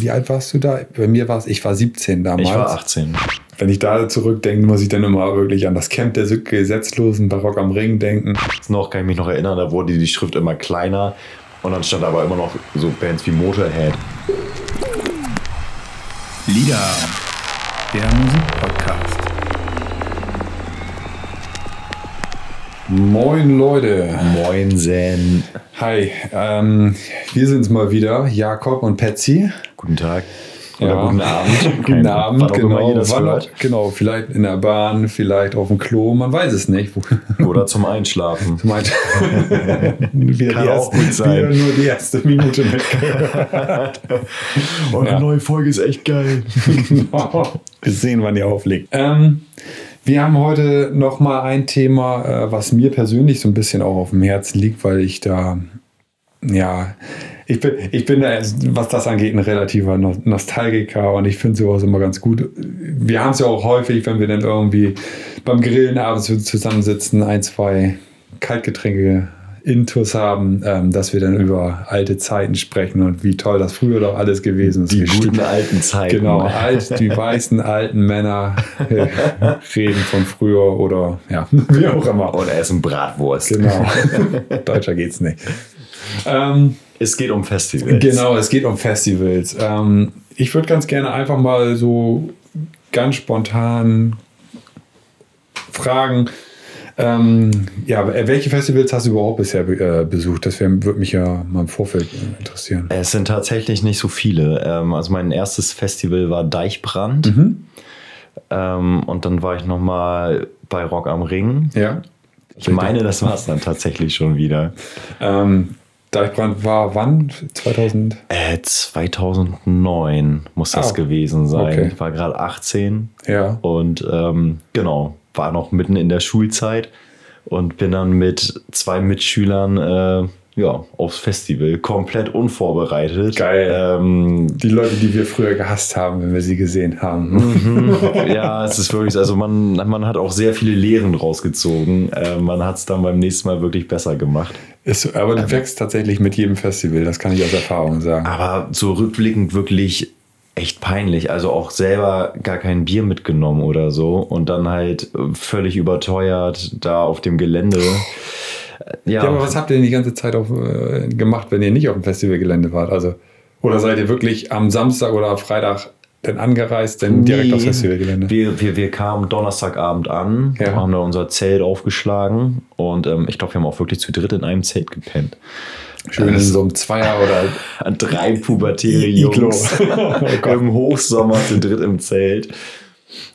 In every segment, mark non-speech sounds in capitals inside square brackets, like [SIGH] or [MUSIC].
wie alt warst du da? Bei mir war es, ich war 17 damals. Ich war 18. Wenn ich da zurückdenke, muss ich dann immer wirklich an das Camp der Gesetzlosen Barock am Ring denken. Noch kann ich mich noch erinnern, da wurde die Schrift immer kleiner und dann stand aber immer noch so Bands wie Motorhead. Lieder, der Musikpodcast. Moin Leute. Moin Zen. Hi, ähm, wir sind's mal wieder, Jakob und Patsy. Guten Tag. Oder Ja. guten Abend. [LAUGHS] guten Abend, genau. Wann genau, vielleicht in der Bahn, vielleicht auf dem Klo, man weiß es nicht. [LAUGHS] Oder zum Einschlafen. Du meinst, [LAUGHS] wieder, Kann auch erste, gut sein. nur die erste Minute mitgehört. Eure Ja. neue Folge ist echt geil. Wir sehen, wann ihr auflegt. Ähm, wir haben heute noch mal ein Thema, äh, was mir persönlich so ein bisschen auch auf dem Herzen liegt, weil ich da, ja, ich bin, ich bin da, was das angeht, ein relativer No- Nostalgiker und ich finde sowas immer ganz gut. Wir haben es ja auch häufig, wenn wir dann irgendwie beim Grillen abends zusammensitzen, ein, zwei Kaltgetränke Intus haben, ähm, dass wir dann über alte Zeiten sprechen und wie toll das früher doch alles gewesen ist. Die guten alten Zeiten. Genau, alt, die weißen alten Männer äh, reden von früher oder ja, [LAUGHS] wie auch immer. Und essen Bratwurst. Genau. [LAUGHS] Deutscher geht's nicht. Ähm, Es geht um Festivals. genau, es geht um Festivals. Ähm, ich würde ganz gerne einfach mal so ganz spontan fragen, ähm, ja, welche Festivals hast du überhaupt bisher äh, besucht? Das würde mich ja mal im Vorfeld äh, interessieren. Es sind tatsächlich nicht so viele. Ähm, also mein erstes Festival war Deichbrand. Mhm. Ähm, und dann war ich noch mal bei Rock am Ring. Ja. Ich meine, das war es dann tatsächlich schon wieder. Ähm, Deichbrand war wann? 2000? Äh, 2009 muss das Ah, gewesen sein. okay. Ich war gerade 18 Ja. und ähm, genau, war noch mitten in der Schulzeit und bin dann mit zwei Mitschülern äh, ja, aufs Festival komplett unvorbereitet. Geil. Ähm, Die Leute, die wir früher gehasst haben, wenn wir sie gesehen haben. Mhm. ja, es ist wirklich, also man, man hat auch sehr viele Lehren rausgezogen. Äh, man hat es dann beim nächsten Mal wirklich besser gemacht. Ist, aber du wächst tatsächlich mit jedem Festival, das kann ich aus Erfahrung sagen. Aber so rückblickend wirklich echt peinlich. Also auch selber gar kein Bier mitgenommen oder so und dann halt äh, völlig überteuert da auf dem Gelände. Äh, Ja, Ja, aber was habt ihr denn die ganze Zeit auf, äh, gemacht, wenn ihr nicht auf dem Festivalgelände wart? Also, oder seid ihr wirklich am Samstag oder am Freitag dann angereist, dann direkt aufs Festivalgelände? Wir, wir, wir kamen Donnerstagabend an, Ja. haben da unser Zelt aufgeschlagen und ähm, ich glaube, wir haben auch wirklich zu dritt in einem Zelt gepennt. Schön in so einem Zweier oder [LAUGHS] An drei pubertäre. Jungs [LAUGHS] Oh im Hochsommer zu dritt im Zelt.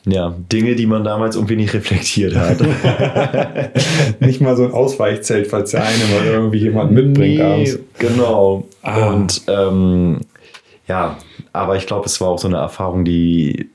Ja, Dinge, die man damals irgendwie nicht reflektiert hat. [LAUGHS] nicht mal so ein Ausweichzelt, falls der eine mal irgendwie jemand mitbringt abends. Genau. Ah. Und ähm, ja, aber ich glaube, es war auch so eine Erfahrung, die,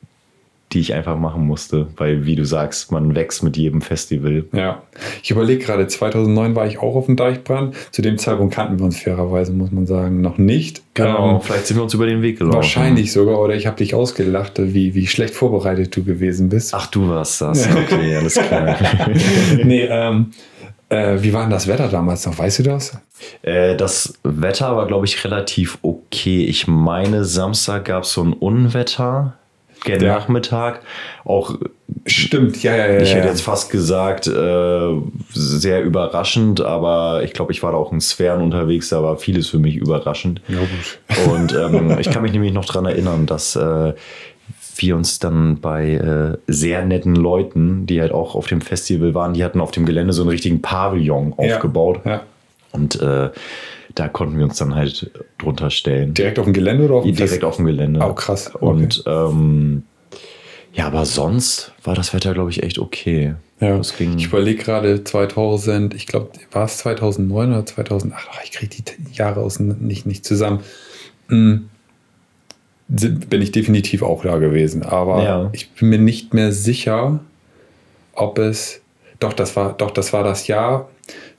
die ich einfach machen musste, weil, wie du sagst, man wächst mit jedem Festival. Ja, ich überlege gerade, 2009 war ich auch auf dem Deichbrand. Zu dem Zeitpunkt kannten wir uns fairerweise, muss man sagen, noch nicht. Genau, Ähm, vielleicht sind wir uns über den Weg gelaufen. wahrscheinlich sogar, oder ich habe dich ausgelacht, wie, wie schlecht vorbereitet du gewesen bist. Ach, du warst das. Okay, alles klar. [LAUGHS] nee, ähm, äh, wie war denn das Wetter damals noch? Weißt du das? äh, das Wetter war, glaube ich, relativ okay. Ich meine, Samstag gab es so ein Unwetter. Gen Ja. Nachmittag. Auch Stimmt, ja, ja, ja. Ich hätte jetzt fast gesagt, äh, sehr überraschend, aber ich glaube, ich war da auch in Sphären unterwegs, da war vieles für mich überraschend. Ja, gut. [LAUGHS] Und ähm, ich kann mich nämlich noch dran erinnern, dass äh, wir uns dann bei äh, sehr netten Leuten, die halt auch auf dem Festival waren, die hatten auf dem Gelände so einen richtigen Pavillon aufgebaut. Ja. Und äh, da konnten wir uns dann halt drunter stellen. Direkt auf dem Gelände oder auf dem Direkt Fest- auf dem Gelände. Oh, krass. Okay. Und ähm, ja, aber sonst war das Wetter, glaube ich, echt okay. Ja, ich überlege gerade 2000, ich glaube, war es 2009 oder 2008? Ach, ich kriege die Jahre aus nicht, nicht zusammen. Hm. Bin ich definitiv auch da gewesen, aber Ja. ich bin mir nicht mehr sicher, ob es. Doch, das war, doch, das war das Jahr,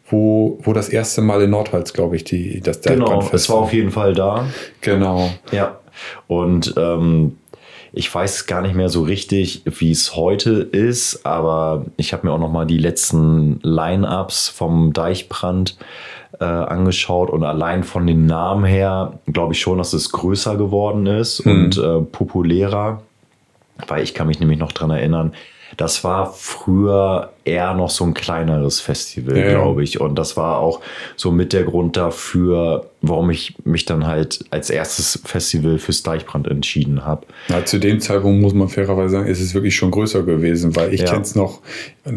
wo, wo das erste Mal in Nordholz, glaube ich, die, das genau, Deichbrandfest es war auf jeden Fall da. Genau. Ja. Und ähm, ich weiß gar nicht mehr so richtig, wie es heute ist, aber ich habe mir auch noch mal die letzten Line-Ups vom Deichbrand äh, angeschaut und allein von den Namen her glaube ich schon, dass es größer geworden ist Mhm. und äh, populärer, weil ich kann mich nämlich noch dran erinnern, das war früher eher noch so ein kleineres Festival, Ja. glaube ich. Und das war auch so mit der Grund dafür, warum ich mich dann halt als erstes Festival fürs Deichbrand entschieden habe. Ja, zu dem Zeitpunkt muss man fairerweise sagen, ist es wirklich schon größer gewesen, weil ich Ja. kenne es noch,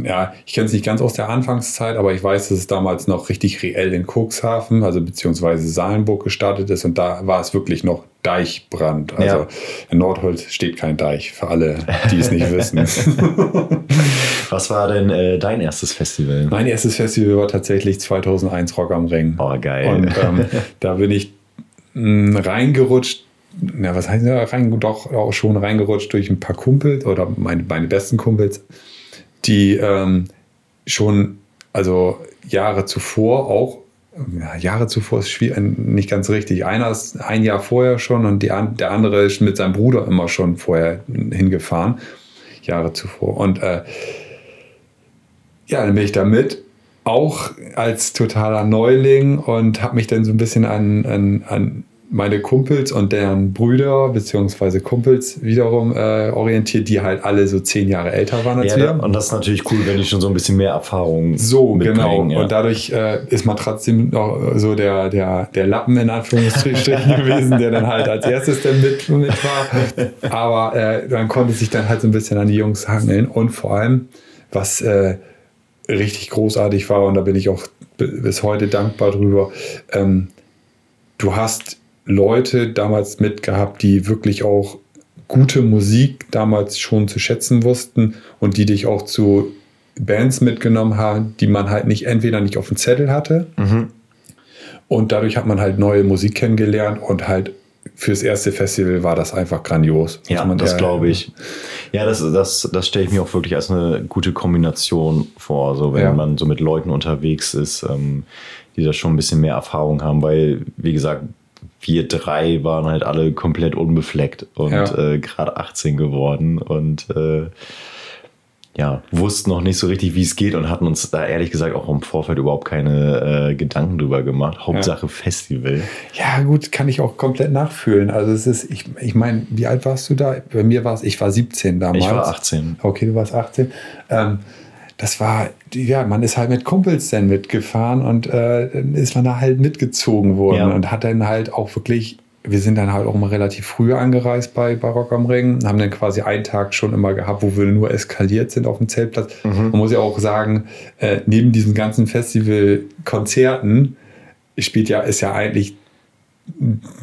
ja, ich kenne es nicht ganz aus der Anfangszeit, aber ich weiß, dass es damals noch richtig reell in Cuxhaven, also beziehungsweise Salenburg gestartet ist und da war es wirklich noch Deichbrand. Also Ja. in Nordholz steht kein Deich, für alle, die es nicht wissen. [LAUGHS] Was war denn äh, dein erstes Festival? Mein erstes Festival war tatsächlich 2001 Rock am Ring. Oh, geil. Und ähm, [LAUGHS] da bin ich mh, reingerutscht. Na, was heißt ja, rein, doch auch schon reingerutscht durch ein paar Kumpels oder meine, meine besten Kumpels, die ähm, schon, also Jahre zuvor auch, Jahre zuvor ist schwierig, nicht ganz richtig. Einer ist ein Jahr vorher schon und die, der andere ist mit seinem Bruder immer schon vorher hingefahren, Jahre zuvor. Und äh, ja, dann bin ich da mit, auch als totaler Neuling und habe mich dann so ein bisschen an, an, an meine Kumpels und deren Brüder beziehungsweise Kumpels wiederum äh, orientiert, die halt alle so zehn Jahre älter waren als Ja, wir. und das ist natürlich cool, wenn die schon so ein bisschen mehr Erfahrung So, genau. Ja. Und dadurch äh, ist man trotzdem noch so der, der, der Lappen in Anführungsstrichen [LAUGHS] gewesen, der dann halt als erstes dann mit, mit war. Aber äh, man konnte sich dann halt so ein bisschen an die Jungs hangeln. Und vor allem, was äh, richtig großartig war, und da bin ich auch bis heute dankbar drüber, ähm, du hast Leute damals mitgehabt, die wirklich auch gute Musik damals schon zu schätzen wussten und die dich auch zu Bands mitgenommen haben, die man halt nicht entweder nicht auf dem Zettel hatte Mhm. und dadurch hat man halt neue Musik kennengelernt und halt fürs erste Festival war das einfach grandios. muss Ja, das glaube ich. Ja, das, das, das stelle ich mir auch wirklich als eine gute Kombination vor, so wenn Ja. man so mit Leuten unterwegs ist, ähm, die da schon ein bisschen mehr Erfahrung haben, weil, wie gesagt, wir drei waren halt alle komplett unbefleckt und Ja. äh, gerade 18 geworden und äh, ja, wussten noch nicht so richtig, wie es geht und hatten uns da ehrlich gesagt auch im Vorfeld überhaupt keine äh, Gedanken drüber gemacht. Hauptsache Festival. Ja, gut, kann ich auch komplett nachfühlen. Also es ist, ich, ich meine, wie alt warst du da? Bei mir war es, ich war 17 damals. Ich war 18. Okay, du warst 18. Ähm, das war, ja, man ist halt mit Kumpels dann mitgefahren und äh, dann ist man da halt mitgezogen worden Ja. und hat dann halt auch wirklich, wir sind dann halt auch mal relativ früh angereist bei Barock am Ring, haben dann quasi einen Tag schon immer gehabt, wo wir nur eskaliert sind auf dem Zeltplatz. Man muss ja auch sagen, äh, neben diesen ganzen Festival-Konzerten spielt ja, ist ja eigentlich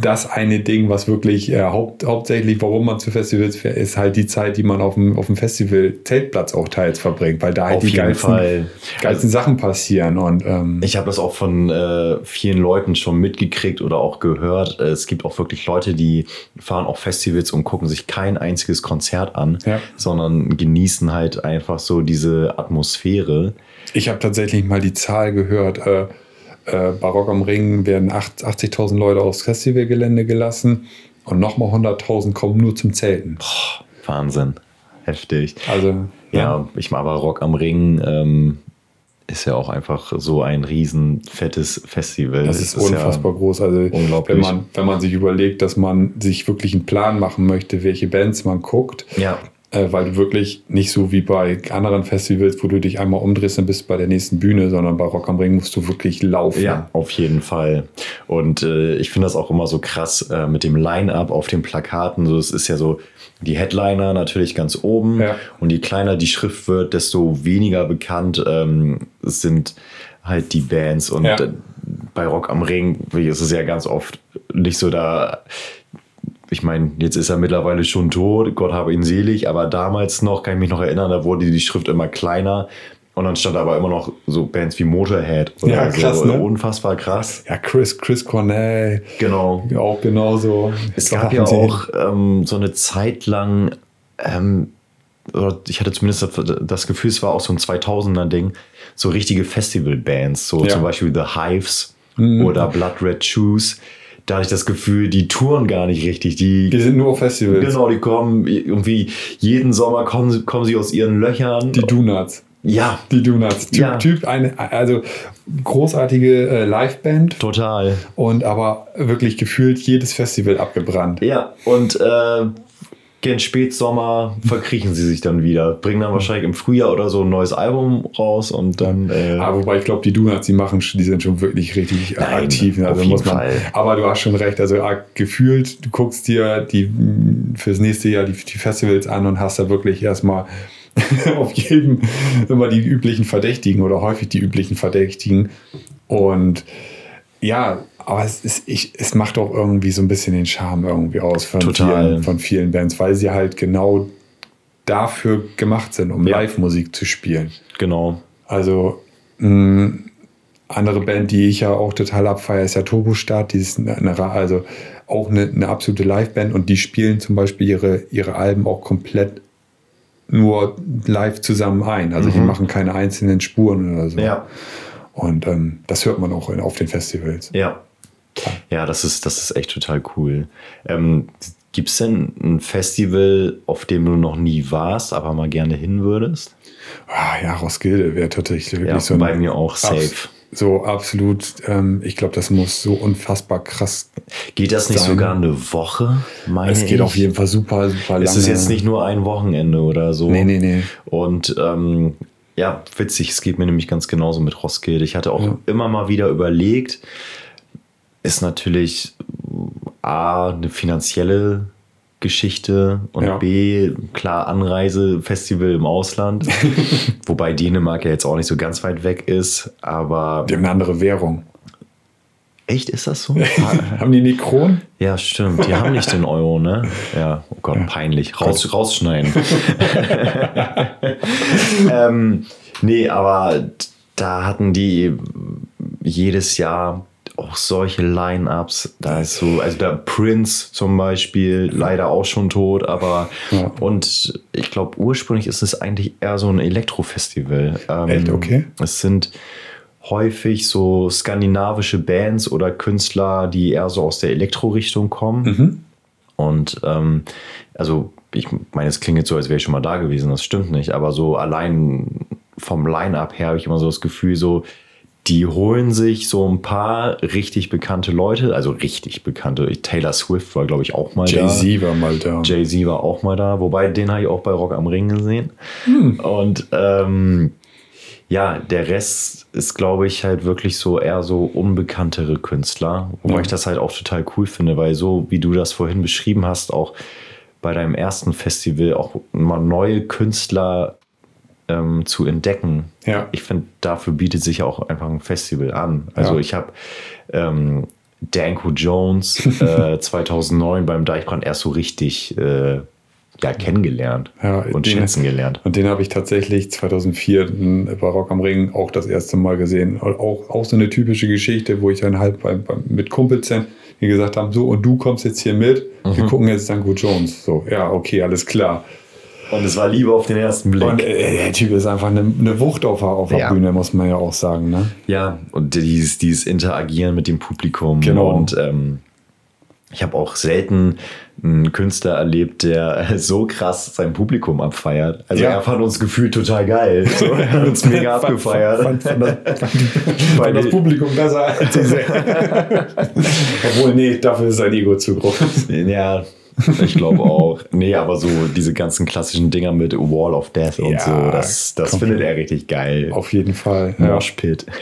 das eine Ding, was wirklich äh, haupt, hauptsächlich, warum man zu Festivals fährt, ist halt die Zeit, die man auf dem, auf dem Festival-Zeltplatz auch teils verbringt, weil da halt Auf die geilsten, Fall. geilsten Sachen passieren. Und ähm, Ich habe das auch von äh, vielen Leuten schon mitgekriegt oder auch gehört. Äh, Es gibt auch wirklich Leute, die fahren auf Festivals und gucken sich kein einziges Konzert an, Ja. sondern genießen halt einfach so diese Atmosphäre. ich habe tatsächlich mal die Zahl gehört, äh, äh, Barock am Ring werden acht- 80.000 Leute aufs Festivalgelände gelassen und nochmal 100.000 kommen nur zum Zelten. Wahnsinn. Heftig. Also, Ja, ich mag aber Rock am Ring. Ähm, ist ja auch einfach so ein riesen fettes Festival. Das ist Es unfassbar groß. Also unglaublich. wenn man, wenn man sich überlegt, dass man sich wirklich einen Plan machen möchte, welche Bands man guckt, Ja, äh, weil du wirklich nicht so wie bei anderen Festivals, wo du dich einmal umdrehst und bist bei der nächsten Bühne, sondern bei Rock am Ring musst du wirklich laufen. Ja, auf jeden Fall. Und äh, ich finde das auch immer so krass äh, mit dem Line-Up auf den Plakaten. So, es ist ja so, die Headliner natürlich ganz oben Ja. und je kleiner die Schrift wird, desto weniger bekannt ähm, sind halt die Bands. Und Ja. bei Rock am Ring wie ist es ja ganz oft nicht so da. Ich meine, jetzt ist er mittlerweile schon tot, Gott habe ihn selig, aber damals noch, kann ich mich noch erinnern, da wurde die Schrift immer kleiner und dann stand aber immer noch so Bands wie Motorhead oder Ja, krass, so. ne? Unfassbar krass. Ja, Chris, Chris Cornell, Genau. auch genauso. Es gab ja auch ähm, so eine Zeit lang, ähm, oder ich hatte zumindest das- das Gefühl, es war auch so ein 2000er-Ding, so richtige Festivalbands, so Ja. zum Beispiel The Hives Mhm. oder Blood Red Shoes. Da hatte ich das Gefühl, die touren gar nicht richtig. Die, Die sind nur auf Festivals. genau, die kommen irgendwie jeden Sommer kommen, sie- kommen sie aus ihren Löchern. Die Donuts. Ja. Die Donuts. Typ, Ja. typ eine, also großartige äh, Liveband Total. und aber wirklich gefühlt jedes Festival abgebrannt. Ja, und äh, gen Spätsommer verkriechen sie sich dann wieder. Bringen dann wahrscheinlich im Frühjahr oder so ein neues Album raus und dann. Äh, Aber wobei ich glaube, die Donuts, die machen, die sind schon wirklich richtig Nein, aktiv. ne? auf Also jeden muss man, Fall. Aber du hast schon recht. Also ah, gefühlt, du guckst dir die mh, fürs nächste Jahr die, die Festivals an und hast da wirklich erstmal [LAUGHS] auf jedem immer die üblichen Verdächtigen oder häufig die üblichen Verdächtigen. Und ja, aber es, ist, ich, es macht auch irgendwie so ein bisschen den Charme irgendwie aus von, Total. vielen, von vielen Bands, weil sie halt genau dafür gemacht sind, um Ja. Live-Musik zu spielen. genau. Also mh, andere Band, die ich ja auch total abfeiere, ist ja Turbostart. Die ist eine, eine, also auch eine, eine absolute Liveband und die spielen zum Beispiel ihre, ihre Alben auch komplett nur live zusammen ein. Also die machen keine einzelnen Spuren oder so. Mhm. Ja. Und ähm, das hört man auch in, auf den Festivals. Ja. Ja, das ist, das ist echt total cool. Ähm, Gibt es denn ein Festival, auf dem du noch nie warst, aber mal gerne hin würdest? Ah, ja, Roskilde wäre tatsächlich wirklich Ja, so ein, bei mir auch safe. abs- So absolut, ähm, ich glaube, das muss so unfassbar krass. Geht das nicht Sein. sogar eine Woche? Meine Es geht ich? auf jeden Fall super, super lange. Es ist jetzt nicht nur ein Wochenende oder so. Nee, nee, nee. Und ähm, ja, witzig, es geht mir nämlich ganz genauso mit Roskilde. Ich hatte auch Ja. immer mal wieder überlegt, ist natürlich A, eine finanzielle Geschichte und Ja. B, klar, Anreise, Festival im Ausland. [LAUGHS] Wobei Dänemark ja jetzt auch nicht so ganz weit weg ist, aber Die haben eine andere Währung. echt ist das so? [LAUGHS] haben die nicht Kronen? Ja, stimmt. Die haben nicht den Euro, ne? [LAUGHS] Ja, oh Gott, peinlich. Raus, rausschneiden. ähm, nee, aber da hatten die jedes Jahr auch solche Line-Ups. Da ist so, also der Prince zum Beispiel, leider auch schon tot, aber Ja. und ich glaube, ursprünglich ist es eigentlich eher so ein Elektrofestival. Ähm, Echt? Okay. Es sind häufig so skandinavische Bands oder Künstler, die eher so aus der Elektro-Richtung kommen. Mhm. Und ähm, also, ich meine, es klingt jetzt so, als wäre ich schon mal da gewesen, das stimmt nicht, aber so allein vom Line-Up her habe ich immer so das Gefühl, so, die holen sich so ein paar richtig bekannte Leute, also richtig bekannte. Taylor Swift war, glaube ich, auch mal da. Jay-Z war mal da. Jay-Z war auch mal da, wobei den habe ich auch bei Rock am Ring gesehen. Hm. Und ähm, ja, der Rest ist, glaube ich, halt wirklich so eher so unbekanntere Künstler. Wobei Ja. ich das halt auch total cool finde, weil so wie du das vorhin beschrieben hast, auch bei deinem ersten Festival auch mal neue Künstler ähm, zu entdecken. Ja. Ich finde, dafür bietet sich auch einfach ein Festival an. Also Ja. ich habe ähm, Danko Jones [LAUGHS] äh, 2009 beim Deichbrand erst so richtig äh, ja, kennengelernt Ja, und den- schätzen gelernt. Und den habe ich tatsächlich 2004 bei Rock am Ring auch das erste Mal gesehen. Auch, auch so eine typische Geschichte, wo ich dann halt bei, bei, mit Kumpels die gesagt haben, so, und du kommst jetzt hier mit, wir Mhm. gucken jetzt Danko Jones. So, ja, okay, alles klar. Und es war Liebe auf den ersten Blick. Und äh, der Typ ist einfach eine, eine Wucht auf, der- auf der Ja. Bühne, muss man ja auch sagen. Ne? Ja, und dieses, dieses Interagieren mit dem Publikum. Genau. Und ähm, ich habe auch selten einen Künstler erlebt, der [LAUGHS] so krass sein Publikum abfeiert. Also Ja. er fand uns gefühlt total geil. [LAUGHS] So, er hat uns mega abgefeiert. Fand, fand, [LAUGHS] fand, das, fand, das Publikum besser als diese. Obwohl, nee, dafür ist sein Ego zu groß. Ja, ich glaube auch. Nee, aber so diese ganzen klassischen Dinger mit Wall of Death und Ja, so, das, das findet er richtig geil. Auf jeden Fall. Ja. Mosh Pit. [LAUGHS]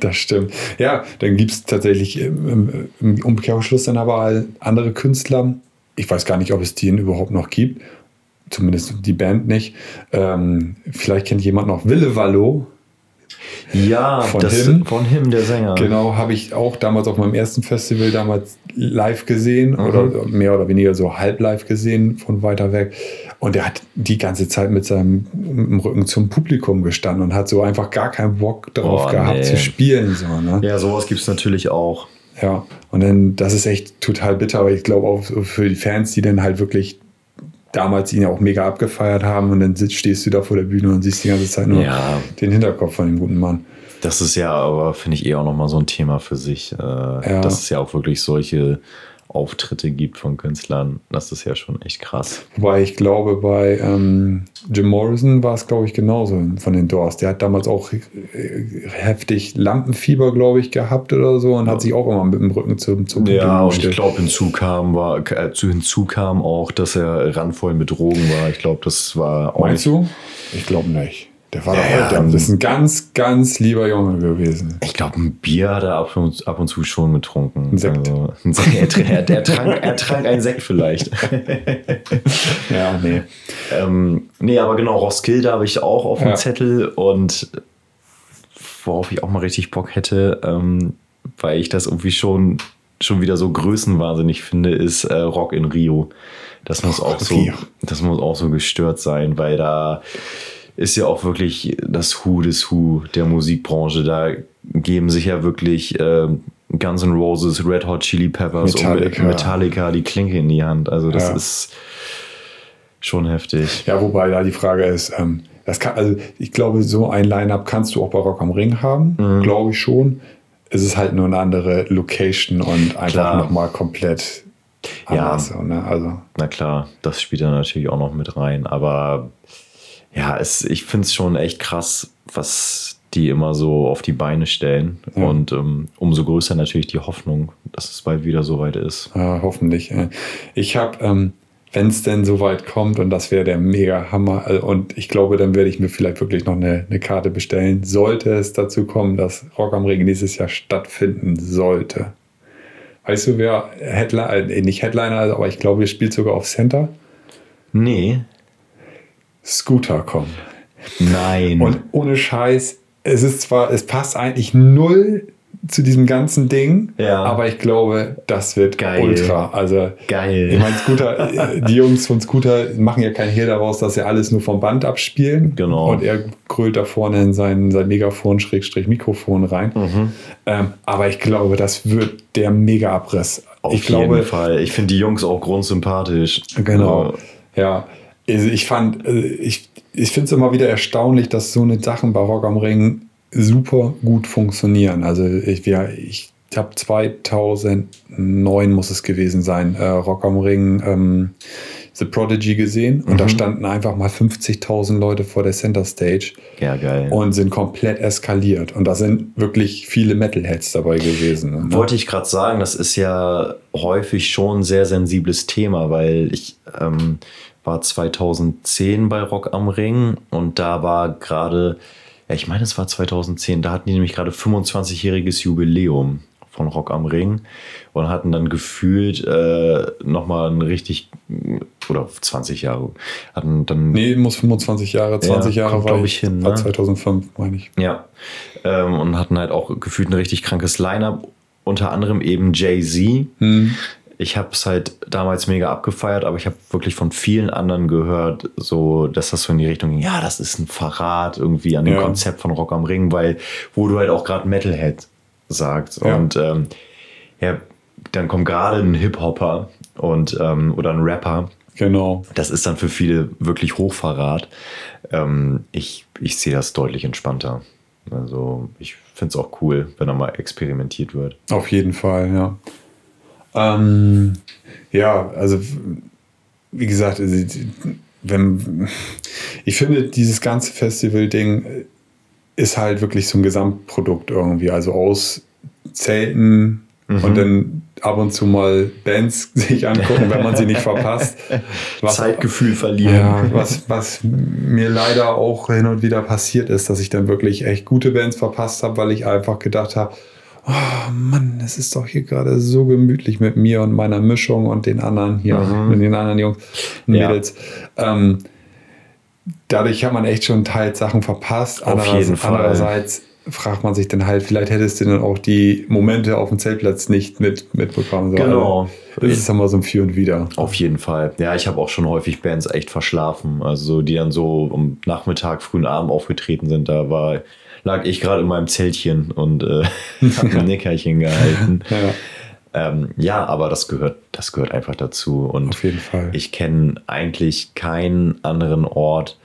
Das stimmt. Ja, dann gibt es tatsächlich im, im, Umkehrschluss dann aber andere Künstler. Ich weiß gar nicht, ob es den überhaupt noch gibt. Zumindest die Band nicht. Ähm, vielleicht kennt jemand noch Wille Wallo. Ja, Von das, Him? von Him, der Sänger. Genau, habe ich auch damals auf meinem ersten Festival damals live gesehen Mhm. oder mehr oder weniger so halb live gesehen von weiter weg. Und er hat die ganze Zeit mit seinem Rücken zum Publikum gestanden und hat so einfach gar keinen Bock drauf Oh, gehabt nee. zu spielen. So, ne? Ja, sowas gibt es natürlich auch. Ja, und dann, das ist echt total bitter, aber ich glaube auch für die Fans, die dann halt wirklich damals ihn ja auch mega abgefeiert haben und dann sitzt, stehst du da vor der Bühne und siehst die ganze Zeit nur Ja. den Hinterkopf von dem guten Mann. Das ist ja aber, finde ich, eh auch nochmal so ein Thema für sich. Äh, Dass es ja auch wirklich solche Auftritte gibt von Künstlern. Das ist ja schon echt krass. Wobei ich glaube, bei ähm, Jim Morrison war es, glaube ich, genauso von den Doors. Der hat damals auch äh, heftig Lampenfieber, glaube ich, gehabt oder so und hat sich auch immer mit dem Rücken zum, zum Ja, und ich glaube, hinzu kam, war, äh, hinzu kam auch, dass er randvoll mit Drogen war. Ich glaube, das war auch. Meinst du? Ich glaube nicht. Der war ja, der, das ist ein ganz, ganz lieber Junge gewesen. Ich glaube, ein Bier hat er ab und, ab und zu schon getrunken. Ein Sekt. Also, ein Sekt. er, er, trank, er trank einen Sekt vielleicht. [LAUGHS] ja, nee. Ähm, nee, aber genau, Roskilde habe ich auch auf dem ja. Zettel und worauf ich auch mal richtig Bock hätte, ähm, weil ich das irgendwie schon, schon wieder so größenwahnsinnig finde, ist äh, Rock in Rio. Das muss, auch so, das muss auch so gestört sein, weil da ist ja auch wirklich das Who des Who der Musikbranche. Da geben sich ja wirklich äh, Guns N' Roses, Red Hot Chili Peppers Metallica. und Metallica die Klinke in die Hand. Also das ja. ist schon heftig. Ja, wobei da die Frage ist, ähm, das kann, also ich glaube, so ein Line-Up kannst du auch bei Rock am Ring haben, mhm. glaube ich schon. Es ist halt nur eine andere Location und einfach nochmal komplett anders. Ja, ne? also. na klar, das spielt da natürlich auch noch mit rein, aber ja, es, ich finde es schon echt krass, was die immer so auf die Beine stellen. Ja. Und ähm, umso größer natürlich die Hoffnung, dass es bald wieder so weit ist. Ja, hoffentlich. Ich habe, ähm, wenn es denn so weit kommt, und das wäre der mega Hammer, äh, und ich glaube, dann werde ich mir vielleicht wirklich noch eine, eine Karte bestellen, sollte es dazu kommen, dass Rock am Ring dieses Jahr stattfinden sollte. Weißt du, wer Headliner, äh, nicht Headliner, aber ich glaube, er spielt sogar auf Center? Nee. Scooter kommen. Nein. Und ohne Scheiß, es ist zwar, es passt eigentlich null zu diesem ganzen Ding, ja. aber ich glaube, das wird Geil. ultra. Also, Geil. Ich meine, Scooter, [LAUGHS] die Jungs von Scooter machen ja kein Hehl daraus, dass sie alles nur vom Band abspielen. Genau. Und er krölt da vorne in sein, sein Megafon, Schrägstrich Mikrofon rein. Mhm. Ähm, aber ich glaube, das wird der Mega-Abriss. Auf ich jeden glaube, Fall. Ich finde die Jungs auch grundsympathisch. Genau. Ja. Also ich fand, also ich, ich finde es immer wieder erstaunlich, dass so eine Sachen bei Rock am Ring super gut funktionieren. Also ich, ja, ich habe 2009 muss es gewesen sein, äh, Rock am Ring ähm, The Prodigy gesehen und mhm. da standen einfach mal 50.000 Leute vor der Center Stage. Ja, geil. Und sind komplett eskaliert. Und da sind wirklich viele Metalheads dabei gewesen. Ne? Wollte ich gerade sagen, das ist ja häufig schon ein sehr sensibles Thema, weil ich ähm, war 2010 bei Rock am Ring und da war gerade, ja, ich meine, es war 2010, da hatten die nämlich gerade 25-jähriges Jubiläum von Rock am Ring und hatten dann gefühlt äh, nochmal ein richtig, oder 20 Jahre, hatten dann. Nee, muss 25 Jahre, 20 ja, Jahre war ich hin. Ne? 2005, meine ich. Ja. Ähm, und hatten halt auch gefühlt ein richtig krankes Line-Up, unter anderem eben Jay-Z. Hm ich habe es halt damals mega abgefeiert, aber ich habe wirklich von vielen anderen gehört, so, dass das so in die Richtung ging, ja, das ist ein Verrat irgendwie an dem ja. Konzept von Rock am Ring, weil, wo du halt auch gerade Metalhead sagst. Ja. Und ähm, ja, dann kommt gerade ein Hip-Hopper und ähm, oder ein Rapper. Genau. Das ist dann für viele wirklich Hochverrat. Ähm, ich ich sehe das deutlich entspannter. Also ich finde es auch cool, wenn da mal experimentiert wird. Auf jeden Fall, ja. Ähm, ja, also wie gesagt, also, wenn, ich finde, dieses ganze Festival-Ding ist halt wirklich so ein Gesamtprodukt irgendwie. Also aus Zelten mhm. und dann ab und zu mal Bands [LAUGHS] sich angucken, wenn man sie nicht verpasst. Was, Zeitgefühl verlieren. Ja, was, was mir leider auch hin und wieder passiert ist, dass ich dann wirklich echt gute Bands verpasst habe, weil ich einfach gedacht habe, oh Mann, es ist doch hier gerade so gemütlich mit mir und meiner Mischung und den anderen hier, mhm. mit den anderen Jungs und Mädels. Ja. Ähm, dadurch hat man echt schon teils Sachen verpasst. Auf Andererseits, jeden Fall. Andererseits fragt man sich dann halt, vielleicht hättest du dann auch die Momente auf dem Zeltplatz nicht mit, mitbekommen. So, genau. Das ist immer so ein Für und Wider. Auf jeden Fall. Ja, ich habe auch schon häufig Bands echt verschlafen. Also die dann so um Nachmittag, frühen Abend aufgetreten sind. Da war lag ich gerade in meinem Zeltchen und äh, [LAUGHS] habe ein Nickerchen gehalten. [LAUGHS] Ja. Ähm, ja, aber das gehört, das gehört einfach dazu. Und Auf jeden Fall. ich kenne eigentlich keinen anderen Ort,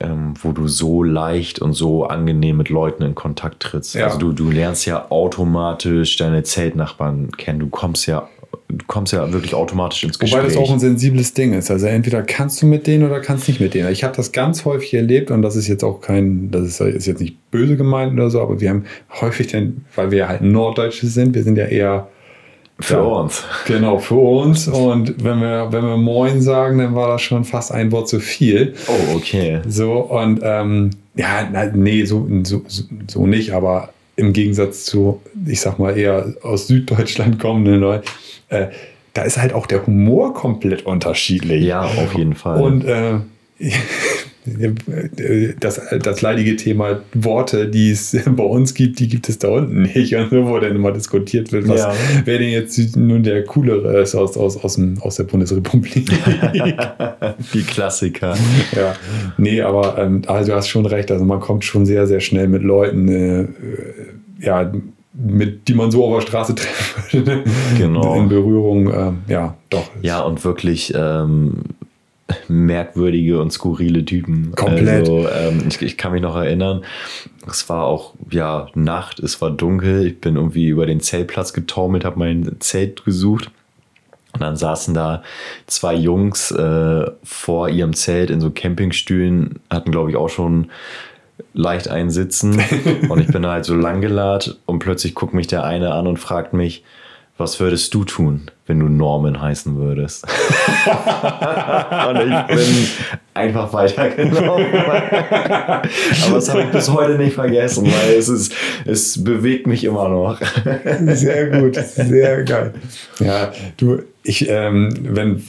ähm, wo du so leicht und so angenehm mit Leuten in Kontakt trittst. Ja. Also du, du lernst ja automatisch deine Zeltnachbarn kennen. Du kommst ja du kommst ja wirklich automatisch ins Gespräch. Wobei das auch ein sensibles Ding ist. Also entweder kannst du mit denen oder kannst nicht mit denen. Ich habe das ganz häufig erlebt und das ist jetzt auch kein, das ist, ist jetzt nicht böse gemeint oder so, aber wir haben häufig dann, weil wir halt Norddeutsche sind, wir sind ja eher für ja, uns. [LAUGHS] Genau, für uns. Und wenn wir, wenn wir Moin sagen, dann war das schon fast ein Wort zu viel. Oh, okay. So, und ähm, ja, nee, so, so, so nicht, aber im Gegensatz zu, ich sag mal, eher aus Süddeutschland kommenden Leuten, äh, da ist halt auch der Humor komplett unterschiedlich. Ja, auf jeden Fall. Und äh, [LAUGHS] das, das leidige Thema Worte, die es [LAUGHS] bei uns gibt, die gibt es da unten nicht. Und wo dann immer diskutiert wird, was, ja. wer denn jetzt nun der coolere ist aus, aus, aus, dem, aus der Bundesrepublik. [LAUGHS] die Klassiker. Ja, nee, aber ähm, also du hast schon recht. Also man kommt schon sehr, sehr schnell mit Leuten, äh, ja, mit, die man so auf der Straße treffen würde, genau. in Berührung. Äh, ja, doch. Ja, und wirklich ähm, merkwürdige und skurrile Typen. Komplett. Also, ähm, ich, ich, kann mich noch erinnern, es war auch ja Nacht, es war dunkel. Ich bin irgendwie über den Zeltplatz getaumelt, habe mein Zelt gesucht. Und dann saßen da zwei Jungs äh, vor ihrem Zelt in so Campingstühlen, hatten glaube ich auch schon leicht einsitzen. [LAUGHS] und ich bin da halt so lang geladen und plötzlich guckt mich der eine an und fragt mich, was würdest du tun, wenn du Norman heißen würdest? [LAUGHS] und ich bin einfach weitergelaufen. Aber das habe ich bis heute nicht vergessen, weil es, ist, es bewegt mich immer noch. sehr gut, sehr geil. Ja, du, ich, ähm, wenn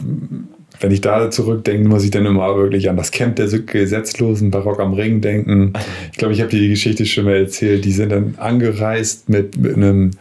wenn ich da zurückdenke, muss ich dann immer wirklich an das Camp der Gesetzlosen Barock am Ring denken. Ich glaube, ich habe dir die Geschichte schon mal erzählt. Die sind dann angereist mit, mit einem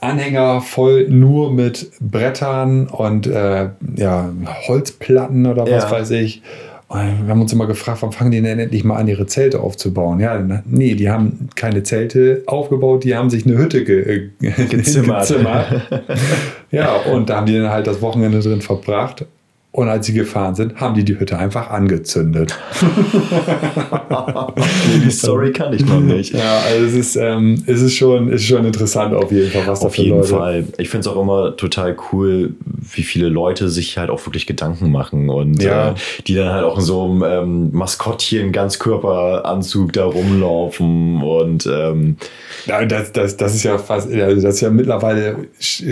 Anhänger voll nur mit Brettern und äh, ja, Holzplatten oder was ja. weiß ich. Und wir haben uns immer gefragt, wann fangen die denn endlich mal an, ihre Zelte aufzubauen? Ja, nee, die haben keine Zelte aufgebaut, die haben sich eine Hütte ge äh, [LAUGHS] gezimmert. gezimmert. [LAUGHS] ja, und da haben die dann halt das Wochenende drin verbracht. Und als sie gefahren sind, haben die die Hütte einfach angezündet. [LAUGHS] die Story kann ich noch nicht. Ja, also es ist, ähm, es ist, schon, ist schon interessant auf jeden Fall, was auf da für jeden Fall. Ich finde es auch immer total cool, wie viele Leute sich halt auch wirklich Gedanken machen und ja. äh, die dann halt auch in so einem ähm, Maskottchen, Ganzkörperanzug da rumlaufen und ähm, ja, das, das, das ist ja fast, also das ist ja mittlerweile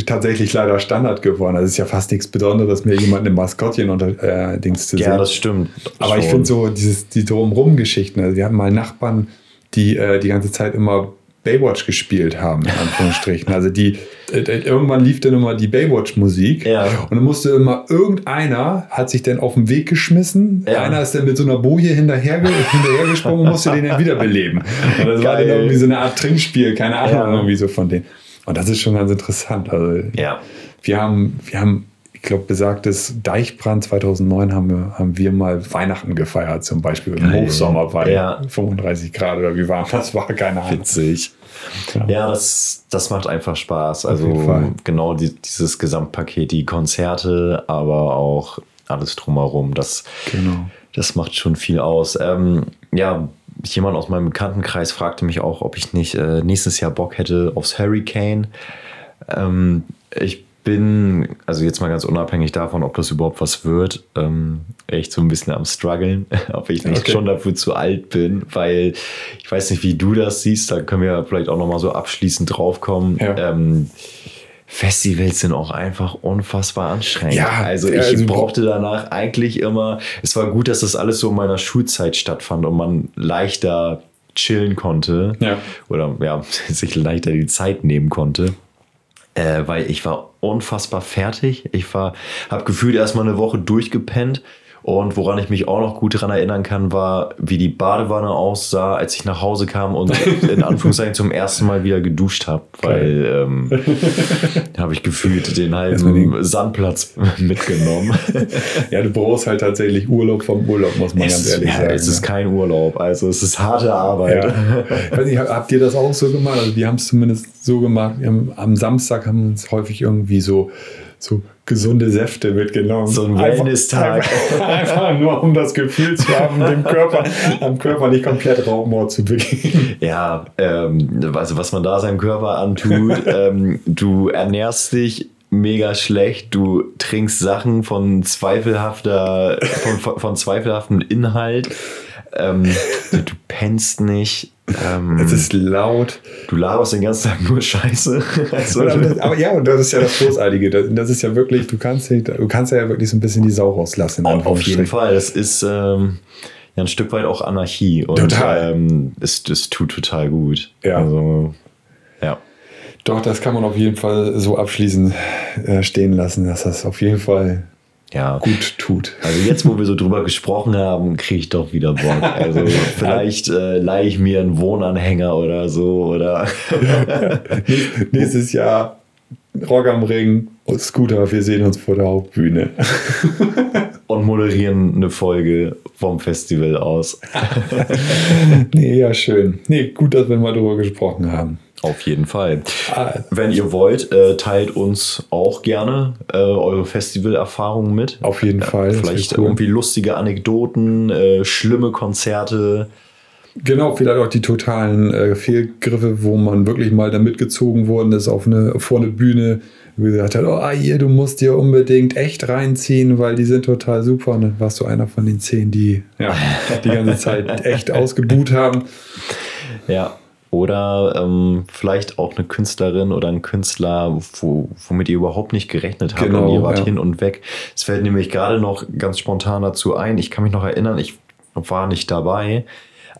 tatsächlich leider Standard geworden. Also es ist ja fast nichts Besonderes mehr, jemanden im Maskottchen unter äh, Dings zu sehen. Ja, das stimmt. Aber schon. ich finde so dieses, die Drumrum-Geschichten, also wir haben mal Nachbarn, die äh, die ganze Zeit immer Baywatch gespielt haben, in Anführungsstrichen. Also die, äh, irgendwann lief dann immer die Baywatch-Musik ja. und dann musste immer irgendeiner hat sich dann auf den Weg geschmissen. Ja. Einer ist dann mit so einer Boje hinterher, [LAUGHS] hinterhergesprungen und musste den dann wiederbeleben. Und [LAUGHS] das Geil. war dann irgendwie so eine Art Trinkspiel, keine Ahnung, ja. irgendwie so von denen. Und das ist schon ganz interessant. Also ja. wir haben, wir haben ich glaube, besagtes Deichbrand 2009 haben wir, haben wir mal Weihnachten gefeiert, zum Beispiel im Geil. Hochsommer bei ja. 35 Grad oder wie warm [LAUGHS] das war, keine Ahnung. Witzig. Ja, ja das, das macht einfach Spaß. Also genau die, dieses Gesamtpaket, die Konzerte, aber auch alles drumherum. Das, genau. das macht schon viel aus. Ähm, ja, jemand aus meinem Bekanntenkreis fragte mich auch, ob ich nicht äh, nächstes Jahr Bock hätte aufs Hurricane. Ähm, ich bin, also jetzt mal ganz unabhängig davon, ob das überhaupt was wird, ähm, echt so ein bisschen am struggeln, [LAUGHS] ob ich nicht okay. schon dafür zu alt bin, weil ich weiß nicht, wie du das siehst, da können wir vielleicht auch nochmal so abschließend draufkommen. Ja. Ähm, Festivals sind auch einfach unfassbar anstrengend. Ja, also ich also brauchte danach eigentlich immer, es war gut, dass das alles so in meiner Schulzeit stattfand und man leichter chillen konnte ja. oder ja, [LAUGHS] sich leichter die Zeit nehmen konnte äh, weil ich war unfassbar fertig. Ich war, habe gefühlt erstmal eine Woche durchgepennt und woran ich mich auch noch gut daran erinnern kann, war, wie die Badewanne aussah, als ich nach Hause kam und [LAUGHS] in Anführungszeichen zum ersten Mal wieder geduscht habe. Weil ähm, [LAUGHS] habe ich gefühlt den halben Sandplatz [LAUGHS] mitgenommen. ja, du brauchst halt tatsächlich Urlaub vom Urlaub, muss man es, ganz ehrlich ja, sagen. Es ist kein Urlaub, also es ist harte Arbeit. Ja. Nicht, habt ihr das auch so gemacht? Also wir haben es zumindest so gemacht. Am Samstag haben wir uns häufig irgendwie so so gesunde Säfte mitgenommen. So ein Wellness-Tag. Einfach, [LAUGHS] einfach, nur, um das Gefühl zu haben, dem Körper, am Körper nicht komplett Raubmord zu begehen. Ja, ähm, also was man da seinem Körper antut, [LAUGHS] ähm, du ernährst dich mega schlecht. Du trinkst Sachen von zweifelhafter, von, von, von zweifelhaftem Inhalt. Ähm, du pennst nicht. Ähm, Es ist laut. du laberst den ganzen Tag nur Scheiße. [LAUGHS] Also, Aber, aber ja, und das ist ja das Großartige. Das, das ist ja wirklich, du kannst, du kannst ja wirklich so ein bisschen die Sau rauslassen. auf jeden. Fall. Das ist ähm, ja ein Stück weit auch Anarchie. Und Total. Ähm, es, es tut total gut. Ja. Also, ja. Doch, das kann man auf jeden Fall so abschließend äh, stehen lassen, dass das auf jeden Fall Ja. gut tut. Also jetzt, wo wir so drüber gesprochen haben, kriege ich doch wieder Bock. Also [LAUGHS] vielleicht äh, leihe ich mir einen Wohnanhänger oder so oder [LAUGHS] Nächstes Jahr Rock am Ring und Scooter, wir sehen uns vor der Hauptbühne. [LAUGHS] und moderieren eine Folge vom Festival aus. nee, ja, schön. Nee, gut, dass wir mal drüber gesprochen haben. Auf jeden Fall. Ah, Wenn ihr wollt, äh, teilt uns auch gerne äh, eure Festivalerfahrungen mit. Auf jeden Fall. Vielleicht cool. irgendwie lustige Anekdoten, äh, schlimme Konzerte. Genau, vielleicht auch die totalen äh, Fehlgriffe, wo man wirklich mal da mitgezogen worden ist auf eine, vor eine Bühne, gesagt hat, oh hier, du musst dir unbedingt echt reinziehen, weil die sind total super. Und dann warst du einer von den zehn, die ja, die ganze Zeit [LAUGHS] echt ausgebuht haben. Ja. Oder ähm, vielleicht auch eine Künstlerin oder ein Künstler, wo, womit ihr überhaupt nicht gerechnet habt Genau, und ihr wart ja. hin und weg. Es fällt nämlich gerade noch ganz spontan dazu ein. Ich kann mich noch erinnern, ich war nicht dabei,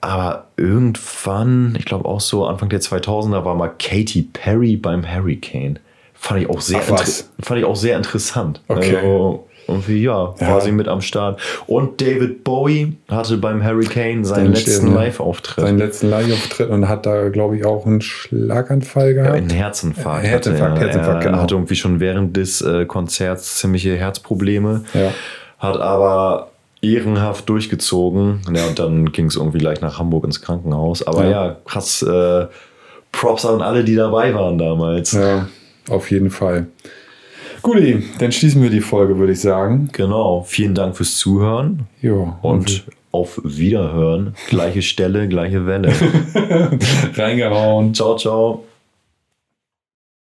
aber irgendwann, ich glaube auch so Anfang der 2000er, war mal Katy Perry beim Hurricane. Fand ich auch sehr, Ach, fand ich auch sehr interessant. Okay. Also, irgendwie, ja, Ja. war sie mit am Start. Und David Bowie hatte beim Hurricane seinen letzten Live-Auftritt. Seinen letzten Live-Auftritt und hat da, glaube ich, auch einen Schlaganfall Ja, gehabt. einen Herzinfarkt. Äh, Herzinfarkt, hatte er. Herzinfarkt, er genau. hatte irgendwie schon während des äh, Konzerts ziemliche Herzprobleme. Ja. Hat aber ehrenhaft durchgezogen. Ja, und dann ging es irgendwie gleich nach Hamburg ins Krankenhaus. Aber Ja. ja, krass. Äh, Props an alle, die dabei waren damals. ja, auf jeden Fall. Guti, dann schließen wir die Folge, würde ich sagen. Genau. Vielen Dank fürs Zuhören Ja, und auf Wiederhören. Gleiche Stelle, gleiche Welle. [LAUGHS] [LAUGHS] reingehauen. ciao, ciao.